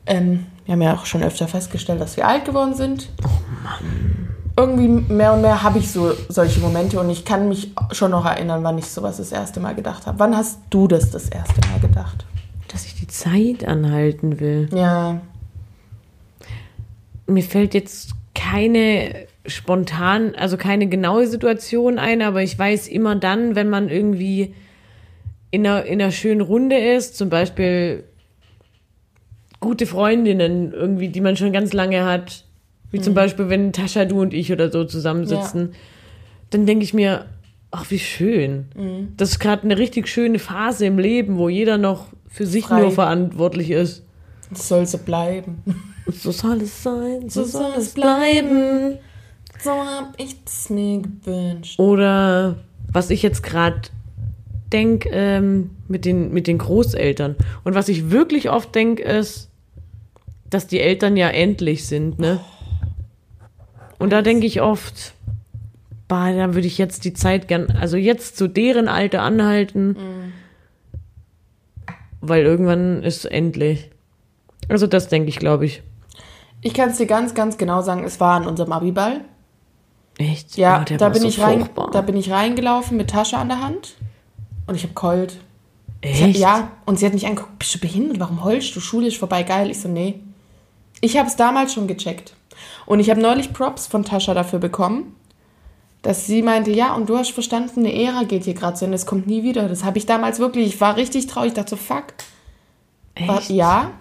C: ähm, wir haben ja auch schon öfter festgestellt, dass wir alt geworden sind. Irgendwie mehr und mehr habe ich so solche Momente und ich kann mich schon noch erinnern, wann ich sowas das erste Mal gedacht habe. Wann hast du das das erste Mal gedacht?
A: Dass ich die Zeit anhalten will.
C: Ja,
A: Mir fällt jetzt keine spontan, also keine genaue Situation ein, aber ich weiß immer dann, wenn man irgendwie in einer, in einer schönen Runde ist, zum Beispiel gute Freundinnen irgendwie, die man schon ganz lange hat, wie zum Beispiel, wenn Tascha, du und ich oder so zusammensitzen, dann denke ich mir, ach, wie schön. Das ist gerade eine richtig schöne Phase im Leben, wo jeder noch für sich
C: Frei.
A: nur verantwortlich ist.
C: das soll so bleiben.
A: So soll es sein, so,
C: So
A: soll es
C: es
A: bleiben.
C: So hab ich es mir gewünscht.
A: Oder was ich jetzt gerade denke ähm, mit, den, mit den Großeltern. Und was ich wirklich oft denke, ist, dass die Eltern ja endlich sind, ne? Und da denke ich oft, bah, da würde ich jetzt die Zeit gern, also jetzt zu deren Alter anhalten, weil irgendwann ist endlich. Also das denke ich, glaube ich.
C: Ich kann es dir ganz, ganz genau sagen, es war an unserem Abiball.
A: Echt?
C: Ja,
A: Oh,
C: da, bin
A: so
C: ich rein, da bin ich reingelaufen mit Tasche an der Hand und ich habe keult.
A: Echt?
C: Ja, und sie hat mich angeguckt, bist du behindert? Warum heulst du? Schule ist vorbei, geil. Ich so, nee. Ich habe es damals schon gecheckt. Und ich habe neulich Props von Tascha dafür bekommen, dass sie meinte, ja, und du hast verstanden, eine Ära geht hier gerade so und es kommt nie wieder. Das habe ich damals wirklich, ich war richtig traurig, ich dachte so, fuck. War,
A: Echt?
C: ja.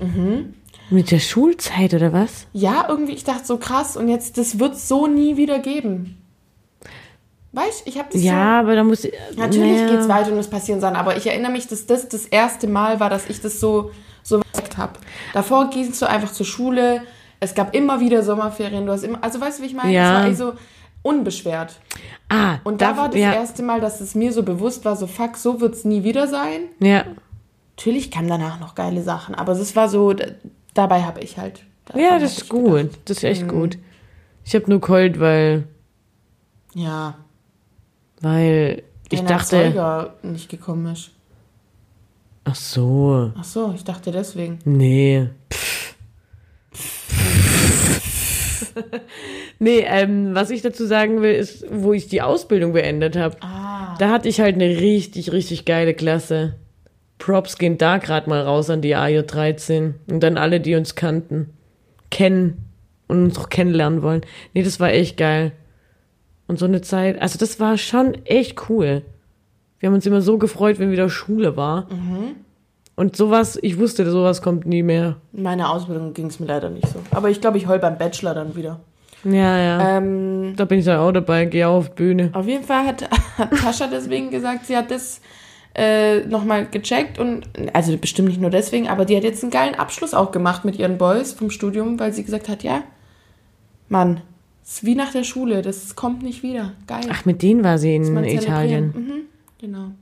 C: Mhm.
A: Mit der Schulzeit oder was?
C: Ja, irgendwie, ich dachte so krass und jetzt, das wird so nie wieder geben. Weißt ich habe das so.
A: Ja, aber da muss.
C: Natürlich
A: naja.
C: geht's weiter und es passieren Sachen, aber ich erinnere mich, dass das das erste Mal war, dass ich das so so entdeckt habe. Davor gingst du einfach zur Schule, es gab immer wieder Sommerferien, du hast immer, also weißt du, wie ich meine?
A: Ja.
C: Es war eigentlich so unbeschwert.
A: Ah,
C: Und da war das
A: ja,
C: erste Mal, dass es mir so bewusst war, so fuck, so wird's nie wieder sein.
A: Ja.
C: Natürlich kamen danach noch geile Sachen, aber es war so, dabei habe ich halt.
A: Ja, das ist gut.
C: gedacht.
A: Das ist echt
C: Mhm.
A: gut. Ich habe nur geheult, weil,
C: Ja,
A: weil ich
C: dein
A: dachte.
C: Erzeuger nicht gekommen ist.
A: Ach so.
C: Ach so, ich dachte deswegen.
A: Nee. *laughs* nee, ähm, was ich dazu sagen will, ist, wo ich die Ausbildung beendet habe.
C: Ah.
A: Da hatte ich halt eine richtig, richtig geile Klasse. Props gehen da gerade mal raus an die AJ13 und dann alle, die uns kannten, kennen und uns auch kennenlernen wollen. Nee, das war echt geil. Und so eine Zeit, also das war schon echt cool. Wir haben uns immer so gefreut, wenn wieder Schule war. Und sowas, ich wusste, sowas kommt nie mehr.
C: In meiner Ausbildung ging es mir leider nicht so. Aber ich glaube, ich heul beim Bachelor dann wieder.
A: Ja, ja.
C: Ähm,
A: Da bin ich dann auch dabei, gehe auch auf Bühne.
C: auf jeden Fall hat, hat Tascha deswegen gesagt, sie hat das äh, nochmal gecheckt und, also bestimmt nicht nur deswegen, aber die hat jetzt einen geilen Abschluss auch gemacht mit ihren Boys vom Studium, weil sie gesagt hat, ja, Mann, es ist wie nach der Schule, das kommt nicht wieder. Geil.
A: Ach, mit denen war sie in Italien.
C: Mhm, genau.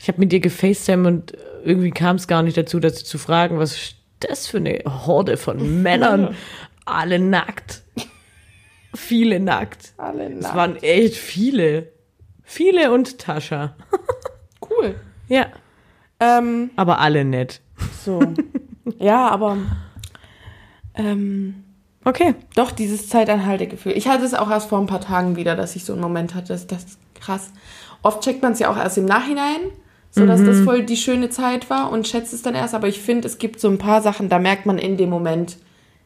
A: Ich habe mit ihr gefacetime und irgendwie kam es gar nicht dazu, dass sie zu fragen, was ist das für eine Horde von *laughs* Männern? Alle nackt. Viele nackt.
C: Alle
A: Es
C: nackt.
A: waren echt viele. Viele und Tascha. *laughs*
C: Cool.
A: Ja,
C: Ähm,
A: aber alle nett.
C: so. ja, aber ähm,
A: Okay.
C: Doch, dieses Zeitanhaltegefühl. Ich hatte es auch erst vor ein paar Tagen wieder, dass ich so einen Moment hatte. Das, das ist krass. Oft checkt man es ja auch erst im Nachhinein, so dass das voll die schöne Zeit war und schätzt es dann erst. Aber ich finde, es gibt so ein paar Sachen, da merkt man in dem Moment,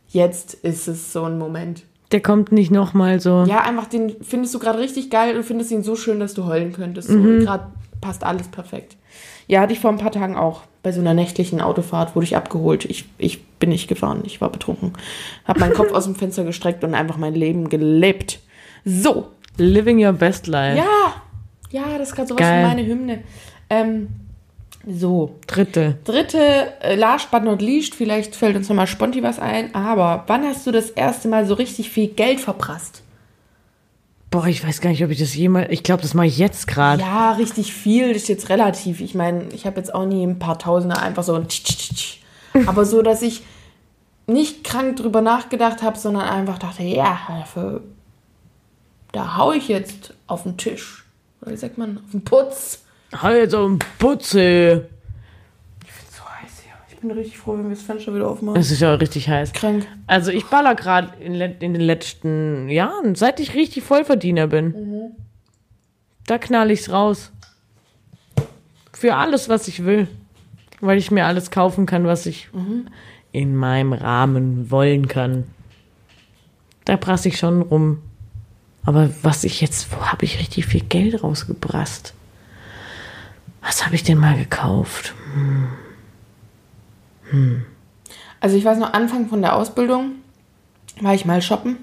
C: jetzt ist es so ein Moment.
A: Der kommt nicht nochmal so.
C: Ja, einfach den findest du gerade richtig geil und findest ihn so schön, dass du heulen könntest. So, Gerade passt alles perfekt. Ja, hatte ich vor ein paar Tagen auch. Bei so einer nächtlichen Autofahrt wurde ich abgeholt. Ich, ich bin nicht gefahren, ich war betrunken. Hab meinen Kopf *laughs* aus dem Fenster gestreckt und einfach mein Leben gelebt. So.
A: Living your best life.
C: Ja. Ja, das ist gerade sowas
A: Geil.
C: wie meine Hymne. Ähm, so.
A: Dritte.
C: Dritte, äh, last but not least, vielleicht fällt uns nochmal sponti was ein, aber wann hast du das erste Mal so richtig viel Geld verprasst?
A: Boah, ich weiß gar nicht, ob ich das jemals. Ich glaube, das mache ich jetzt gerade.
C: Ja, richtig viel ist jetzt relativ. Ich meine, ich habe jetzt auch nie ein paar Tausender einfach so ein tsch, tsch, tsch. *laughs* Aber so, dass ich nicht krank drüber nachgedacht habe, sondern einfach dachte, ja, dafür, da hau ich jetzt auf den Tisch. Wie sagt man? Auf den Putz.
A: Halt so ein Putze.
C: So heiß hier. Ich bin richtig froh, wenn wir das Fenster wieder aufmachen.
A: Es ist ja richtig heiß.
C: Krank.
A: Also ich baller gerade in, in den letzten Jahren, seit ich richtig Vollverdiener bin. Da knall ich's raus. Für alles, was ich will. Weil ich mir alles kaufen kann, was ich in meinem Rahmen wollen kann. Da prasse ich schon rum. Aber was ich jetzt, wo habe ich richtig viel Geld rausgebrasst? Was habe ich denn mal gekauft?
C: Also ich weiß noch, Anfang von der Ausbildung war ich mal shoppen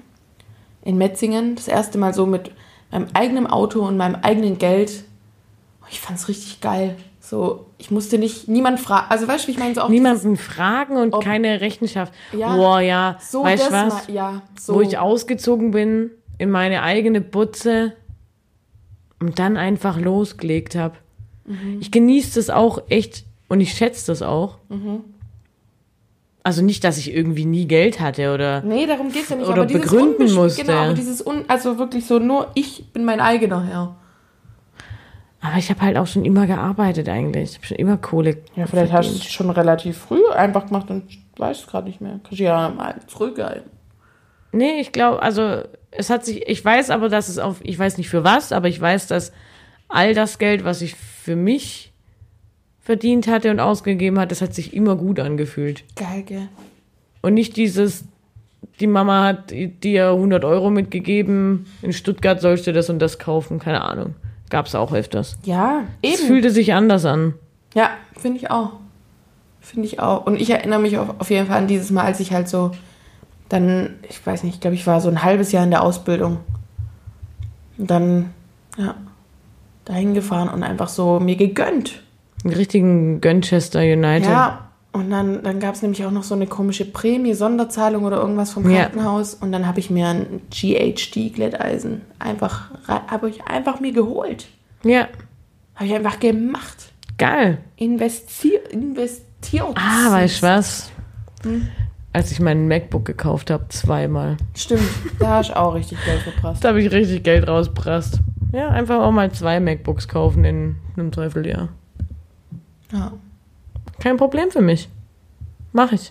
C: in Metzingen. Das erste Mal so mit meinem eigenen Auto und meinem eigenen Geld. Ich fand es richtig geil. So, ich musste nicht, niemand fragen. Also weißt du, ich meine? So auch
A: Niemanden fragen und
C: Ob-
A: keine Rechenschaft.
C: Ja.
A: Boah, ja.
C: so
A: weißt
C: das
A: du was?
C: Mal, ja, so.
A: Wo ich ausgezogen bin in meine eigene Butze und dann einfach losgelegt habe.
C: Mhm.
A: Ich genieße das auch echt und ich schätze das auch.
C: Mhm.
A: Also nicht, dass ich irgendwie nie Geld hatte oder.
C: Nee, darum geht's ja nicht.
A: Oder
C: aber dieses
A: begründen
C: Unbesch-
A: musste.
C: Genau, aber dieses Un also wirklich so, nur ich bin mein eigener Herr.
A: Aber ich habe halt auch schon immer gearbeitet eigentlich. Ich habe schon immer Kohle.
C: Ja, vielleicht hast du
A: verdient.
C: es schon relativ früh einfach gemacht und weißt es gerade nicht mehr. Kannst du ja mal zurückhalten.
A: Nee, ich glaube, also es hat sich, ich weiß aber, dass es auf, ich weiß nicht für was, aber ich weiß, dass all das Geld, was ich für mich verdient hatte und ausgegeben hat, das hat sich immer gut angefühlt.
C: Geil, gell?
A: Und nicht dieses, die Mama hat dir 100 Euro mitgegeben, in Stuttgart sollst du das und das kaufen, keine Ahnung. Gab's auch öfters.
C: Ja,
A: Es
C: eben.
A: fühlte sich anders an.
C: Ja, finde ich auch. Finde ich auch. Und ich erinnere mich auf, auf jeden Fall an dieses Mal, als ich halt so dann, ich weiß nicht, ich glaube, ich war so ein halbes Jahr in der Ausbildung. Und dann, ja, dahin gefahren und einfach so mir gegönnt.
A: Einen richtigen Gönchester United.
C: Ja, und dann, dann gab es nämlich auch noch so eine komische Prämie, Sonderzahlung oder irgendwas vom
A: Ja.
C: Krankenhaus. Und dann habe ich mir ein GHD-Glätteisen einfach, habe ich einfach mir geholt.
A: ja.
C: Habe ich einfach gemacht.
A: Geil.
C: Investier, investiert.
A: Ah, weißt du was? Als ich meinen MacBook gekauft habe, zweimal.
C: Stimmt, da hast du auch richtig Geld verprasst. *laughs*
A: Da habe ich richtig Geld rausprasst. Ja, einfach auch mal zwei MacBooks kaufen in einem Dreivierteljahr.
C: Ja.
A: Kein Problem für mich. Mach ich.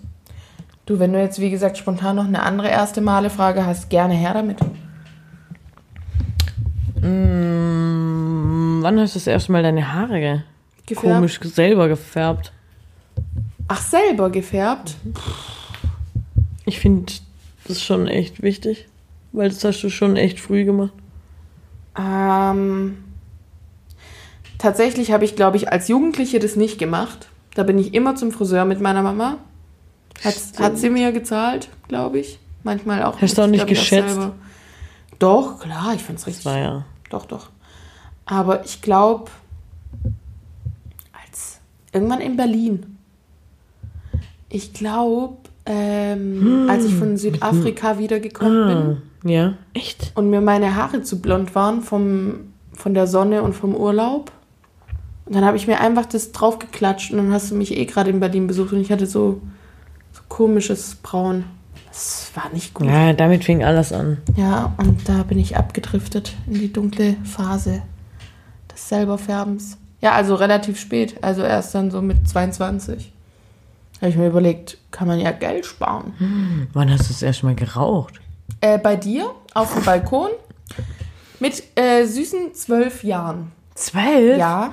C: Du, wenn du jetzt, wie gesagt, spontan noch eine andere erste Male-Frage hast, gerne her damit.
A: Mm, wann hast du das erste Mal deine Haare ge
C: Gefärbt?
A: komisch selber gefärbt?
C: Ach, selber gefärbt?
A: Ich finde, das ist schon echt wichtig. Weil das hast du schon echt früh gemacht.
C: Ähm, tatsächlich habe ich, glaube ich, als Jugendliche das nicht gemacht. Da bin ich immer zum Friseur mit meiner Mama. Hat, hat sie mir gezahlt, glaube ich. Manchmal auch.
A: Hast du auch nicht geschätzt?
C: Doch, klar, ich finde es richtig.
A: War ja.
C: Doch, doch. Aber ich glaube, als irgendwann in Berlin. Ich glaube, ähm, als ich von Südafrika wiedergekommen bin
A: Ah, ja. Echt?
C: und mir meine Haare zu blond waren vom, von der Sonne und vom Urlaub. Und dann habe ich mir einfach das draufgeklatscht und dann hast du mich eh gerade in Berlin besucht und ich hatte so, so komisches Braun. Das war nicht gut.
A: Ja, damit fing alles an.
C: Ja, und da bin ich abgedriftet in die dunkle Phase des Selberfärbens. Ja, also relativ spät, also erst dann so mit 22. Habe ich mir überlegt, kann man ja Geld sparen.
A: Wann hast du das erste Mal geraucht?
C: Äh, bei dir auf dem Balkon mit äh, süßen zwölf Jahren.
A: Zwölf?
C: Ja,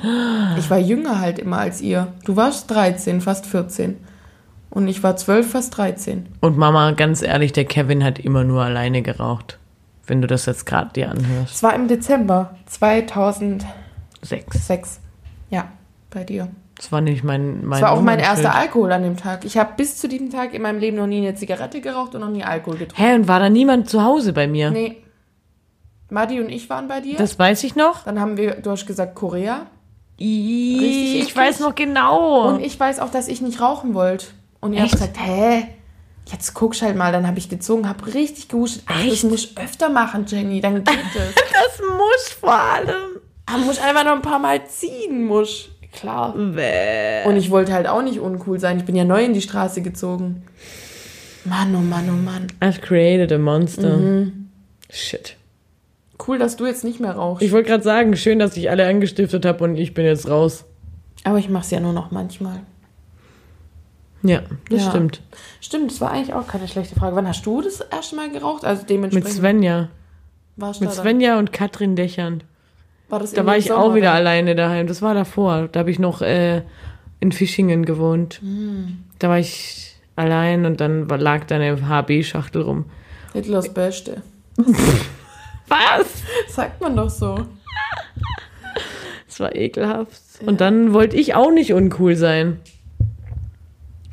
C: ich war jünger halt immer als ihr. Du warst 13, fast 14. Und ich war 12, fast 13.
A: Und Mama, ganz ehrlich, der Kevin hat immer nur alleine geraucht. Wenn du das jetzt gerade dir anhörst.
C: Es war im Dezember 2006.
A: Sechs.
C: Ja, bei dir.
A: Das war nicht mein mein
C: Das war auch mein erster Alkohol an dem Tag. Ich habe bis zu diesem Tag in meinem Leben noch nie eine Zigarette geraucht und noch nie Alkohol getrunken.
A: Hä, und war da niemand zu Hause bei mir?
C: Nee. Madi und ich waren bei dir.
A: Das weiß ich noch.
C: Dann haben wir, du hast gesagt Korea.
A: Ih,
C: Richtig
A: ich weiß noch genau.
C: Und ich weiß auch, dass ich nicht rauchen wollte. Und ihr habt gesagt, hä? Jetzt guckst halt mal. Dann habe ich gezogen, habe richtig gehustet. Ach, das
A: Echt?
C: musst du öfter machen, Jenny. Dann geht *laughs* es.
A: das muss vor allem.
C: Aber muss einfach noch ein paar Mal ziehen, muss. Klar.
A: Bäh.
C: Und ich wollte halt auch nicht uncool sein. Ich bin ja neu in die Straße gezogen. Mann, oh Mann, oh Mann.
A: I've created a monster.
C: Mhm.
A: Shit.
C: Cool, dass du jetzt nicht mehr rauchst.
A: Ich wollte gerade sagen, schön, dass ich alle angestiftet habe und ich bin jetzt raus.
C: Aber ich mach's ja nur noch manchmal.
A: Ja, das
C: Ja.
A: stimmt.
C: Stimmt, das war eigentlich auch keine schlechte Frage. Wann hast du das erste Mal geraucht? Also
A: Mit
C: dementsprechend.
A: Svenja.
C: warst du
A: Mit
C: da dann?
A: Svenja und Katrin Dächern.
C: War das
A: Da war ich
C: Sommer
A: auch wieder
C: dann?
A: alleine daheim. Das war davor. Da habe ich noch äh, in Fischingen gewohnt.
C: Hm.
A: Da war ich allein und dann lag da eine HB-Schachtel rum.
C: Hitlers Beste. *laughs*
A: Was?
C: Sagt man doch so.
A: Das war ekelhaft. Und dann wollte ich auch nicht uncool sein.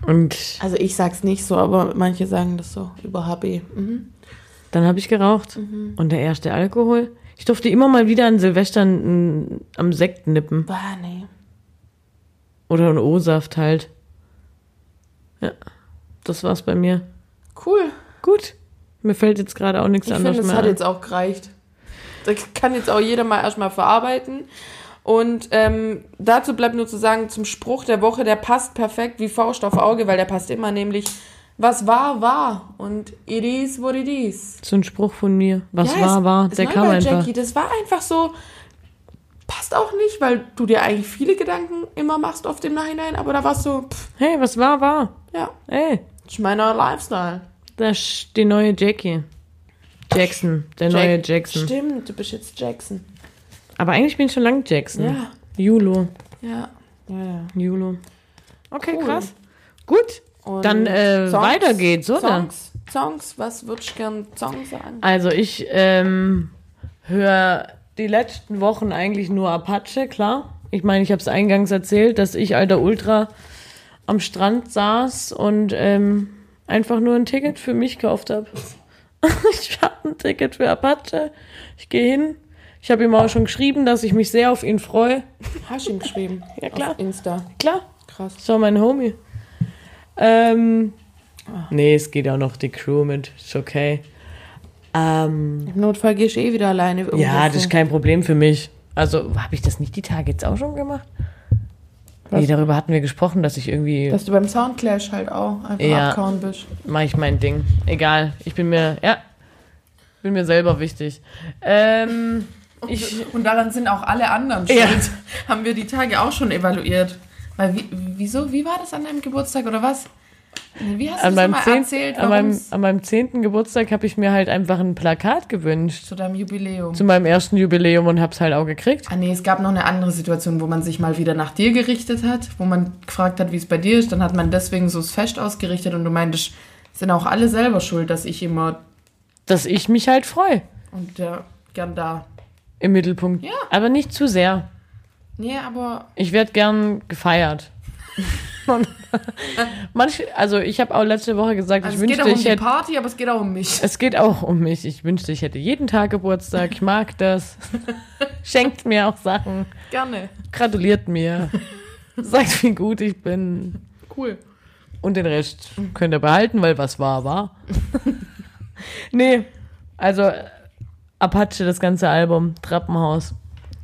A: Und
C: Also ich sag's nicht so, aber manche sagen das so über HB. Mhm.
A: dann habe ich geraucht. Und der erste Alkohol. Ich durfte immer mal wieder an Silvester n- am Sekt nippen.
C: Bah, nee.
A: Oder einen O-Saft halt. Ja, das war's bei mir.
C: Cool.
A: Gut. Mir fällt jetzt gerade auch nichts
C: Ich
A: anderes
C: finde, das
A: mehr
C: hat
A: ein.
C: jetzt auch gereicht. Da kann jetzt auch jeder mal erstmal verarbeiten. Und ähm, dazu bleibt nur zu sagen, zum Spruch der Woche, der passt perfekt wie Faust auf Auge, weil der passt immer nämlich, was war, war. Und it is what it is.
A: So ein Spruch von mir. Was
C: Ja,
A: war,
C: es-
A: war.
C: es
A: Der
C: war
A: kam einfach.
C: Jackie, das war einfach so, passt auch nicht, weil du dir eigentlich viele Gedanken immer machst auf dem Nachhinein, aber da warst du, pff,
A: Hey, was war, war.
C: ja,
A: Ey,
C: das ist mein neuer Lifestyle.
A: das ist die neue Jackie. Jackson, der neue
C: Jack-
A: Jackson.
C: Stimmt, du bist jetzt Jackson.
A: Aber eigentlich bin ich schon lang Jackson.
C: Ja,
A: Julo.
C: ja, ja, ja.
A: Julo. Okay,
C: Cool.
A: krass. Gut.
C: Und
A: Dann äh,
C: Songs?
A: weiter geht's, oder?
C: Songs, Songs, was würdest du gern Songs sagen?
A: Also ich ähm, höre die letzten Wochen eigentlich nur Apache, klar. Ich meine, ich habe es eingangs erzählt, dass ich alter Ultra am Strand saß und ähm, einfach nur ein Ticket für mich gekauft habe. *laughs* ich habe ein Ticket für Apache. Ich gehe hin. Ich habe ihm auch schon geschrieben, dass ich mich sehr auf ihn freue.
C: Hast du ihm geschrieben?
A: Ja, klar.
C: Auf Insta.
A: Klar,
C: Krass.
A: war mein Homie. Ähm, nee, es geht auch noch die Crew mit. Ist okay. Ähm,
C: Im Notfall gehst du eh wieder alleine. irgendwo
A: ja, das ist kein Problem für mich. Also, habe ich das nicht die Tage jetzt auch schon gemacht?
C: Was?
A: Nee, darüber hatten wir gesprochen, dass ich irgendwie
C: Dass du beim Soundclash halt auch einfach
A: Ja.
C: abkauen bist.
A: mache ich mein Ding. Egal, ich bin mir, ja, bin mir selber wichtig. Ähm, ich,
C: Und daran sind auch alle anderen
A: Ja.
C: schuld. Haben wir die Tage auch schon evaluiert. Weil, wie, wieso, wie war das an deinem Geburtstag oder was? Wie hast du
A: an
C: das
A: 10.,
C: erzählt,
A: an, meinem, an meinem 10. Geburtstag habe ich mir halt einfach ein Plakat gewünscht.
C: zu deinem Jubiläum?
A: Zu meinem ersten Jubiläum und hab's halt auch gekriegt.
C: Ah nee, es gab noch eine andere Situation, wo man sich mal wieder nach dir gerichtet hat, wo man gefragt hat, wie es bei dir ist. Dann hat man deswegen so das Fest ausgerichtet und du meintest, sind auch alle selber schuld, dass ich immer
A: Dass ich mich halt freue
C: und der gern da.
A: im Mittelpunkt.
C: Ja.
A: Aber nicht zu sehr.
C: Nee, aber
A: Ich werde gern gefeiert. *laughs* Manch, also ich habe auch letzte Woche gesagt,
C: also
A: ich
C: es geht auch
A: wünschte,
C: um
A: ich
C: die
A: hätte.
C: Party, aber es geht auch um mich.
A: Es geht auch um mich. Ich wünschte, ich hätte jeden Tag Geburtstag. Ich mag das. *laughs* Schenkt mir auch Sachen.
C: Gerne.
A: Gratuliert mir. Sagt, wie gut ich bin.
C: Cool.
A: Und den Rest könnt ihr behalten, weil was war, war. *laughs* nee, also Apache, das ganze Album, Trappenhaus.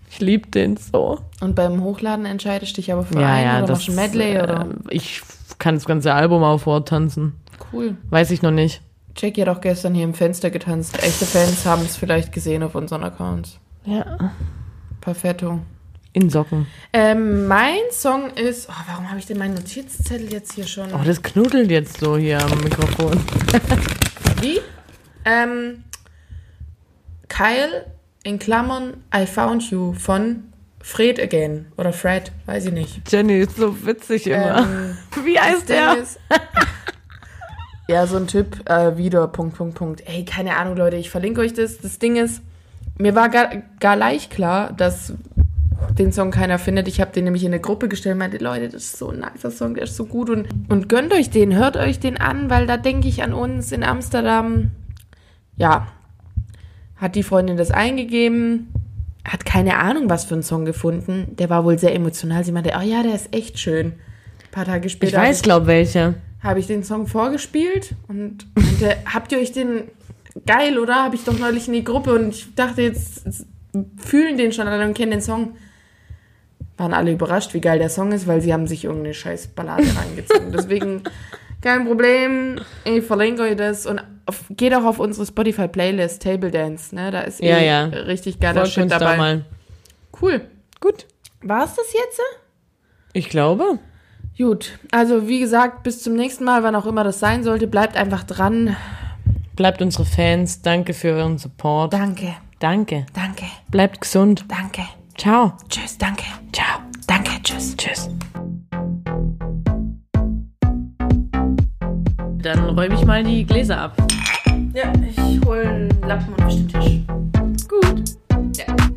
A: Ich lieb den so.
C: Und beim Hochladen entscheidest du dich aber für einen oder machst du ein Medley
A: äh,
C: oder?
A: Ich kann das ganze Album auch vortanzen.
C: Cool.
A: Weiß ich noch nicht.
C: Jackie hat auch gestern hier im Fenster getanzt. Echte Fans haben es vielleicht gesehen auf unseren Accounts.
A: Ja.
C: Perfetto.
A: In Socken.
C: Ähm, mein Song ist. Oh, warum habe ich denn meinen Notizzettel jetzt hier schon?
A: Oh, das knuddelt jetzt so hier am Mikrofon. *laughs*
C: Wie? Ähm, Kyle in Klammern I Found You von Fred Again. Oder Fred, weiß ich nicht.
A: Jenny ist so witzig immer.
C: Ähm, *laughs*
A: Wie heißt der? *laughs*
C: Ja, so ein Typ, äh, wieder, Punkt, Punkt, Punkt. Ey, keine Ahnung, Leute, ich verlinke euch das. Das Ding ist, mir war gar, gar leicht klar, dass den Song keiner findet. Ich habe den nämlich in eine Gruppe gestellt und meinte, Leute, das ist so ein nicer Song, der ist so gut. Und, und gönnt euch den, hört euch den an, weil da denke ich an uns in Amsterdam. Ja, hat die Freundin das eingegeben, hat keine Ahnung, was für einen Song gefunden. Der war wohl sehr emotional. Sie meinte, oh ja, der ist echt schön. Ein paar Tage später
A: Ich weiß, glaub welche.
C: habe ich den Song vorgespielt und meinte, *laughs* habt ihr euch den geil, oder? Habe ich doch neulich in die Gruppe und ich dachte jetzt, jetzt fühlen den schon alle und kennen den Song. Waren alle überrascht, wie geil der Song ist, weil sie haben sich irgendeine scheiß Ballade reingezogen. Deswegen *laughs* kein Problem, ich verlinke euch das und auf, geht auch auf unsere Spotify-Playlist Table Dance, ne? Da ist
A: Ja,
C: eh
A: ja.
C: richtig geiler
A: Folgt
C: Shit
A: da
C: dabei.
A: mal.
C: Cool.
A: Gut.
C: War's das jetzt?
A: Ich glaube.
C: Gut, also wie gesagt, bis zum nächsten Mal, wann auch immer das sein sollte, bleibt einfach dran.
A: Bleibt unsere Fans. Danke für euren Support.
C: Danke,
A: Danke.
C: danke,
A: Bleibt gesund.
C: danke.
A: Ciao.
C: Tschüss, danke.
A: Ciao.
C: Danke, tschüss.
A: Tschüss. Dann räume ich mal die Gläser ab.
C: Ja, ich hole einen Lappen und den Tisch. Gut. Ja.